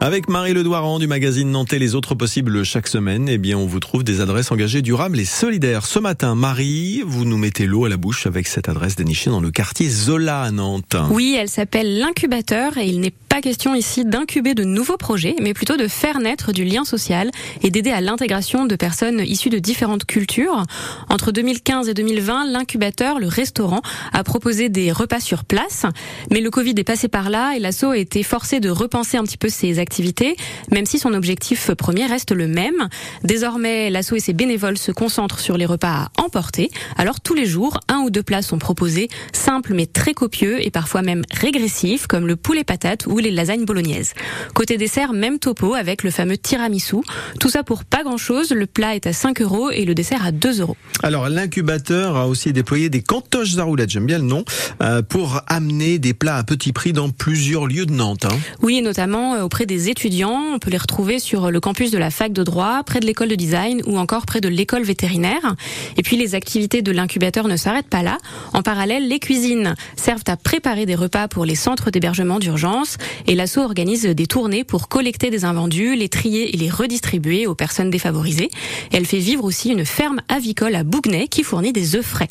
Avec Marie Ledoiran du magazine Nantais Les Autres Possibles chaque semaine, eh bien, on vous trouve des adresses engagées durables et solidaires. Ce matin, Marie, vous nous mettez l'eau à la bouche avec cette adresse dénichée dans le quartier Zola à Nantes. Oui, elle s'appelle l'incubateur et il n'est pas question ici d'incuber de nouveaux projets, mais plutôt de faire naître du lien social et d'aider à l'intégration de personnes issues de différentes cultures. Entre 2015 et 2020, l'incubateur, le restaurant, a proposé des repas sur place, mais le Covid est passé par là et l'asso a été forcé de repenser un petit peu ses activités, même si son objectif premier reste le même. Désormais, l'asso et ses bénévoles se concentrent sur les repas à emporter. Alors tous les jours, un ou deux plats sont proposés, simples mais très copieux et parfois même régressifs, comme le poulet patate ou les lasagnes bolognaises. Côté dessert, même topo avec le fameux tiramisu. Tout ça pour pas grand chose. Le plat est à 5 euros et le dessert à 2 euros. Alors l'incubateur a aussi déployé des cantoches à roulettes, j'aime bien le nom, euh, pour amener des plats à petit prix dans plusieurs lieux de Nantes. Hein. Oui, notamment euh, auprès des étudiants. On peut les retrouver sur le campus de la fac de droit, près de l'école de design ou encore près de l'école vétérinaire. Et puis les activités de l'incubateur ne s'arrêtent pas là. En parallèle, les cuisines servent à préparer des repas pour les centres d'hébergement d'urgence et l'asso organise des tournées pour collecter des invendus, les trier et les redistribuer aux personnes défavorisées. Elle fait vivre aussi une ferme avicole à Bougnay qui fournit des œufs frais.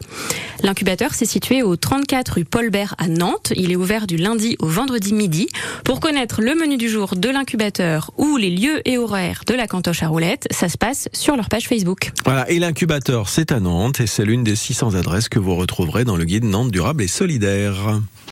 L'incubateur s'est situé au 34 rue Paul Bert à Nantes. Il est ouvert du lundi au vendredi midi. Pour connaître le menu du jour de l'incubateur ou les lieux et horaires de la cantoche à roulettes, ça se passe sur leur page Facebook. Voilà, et l'incubateur, c'est à Nantes et c'est l'une des 600 adresses que vous retrouverez dans le guide Nantes durable et solidaire.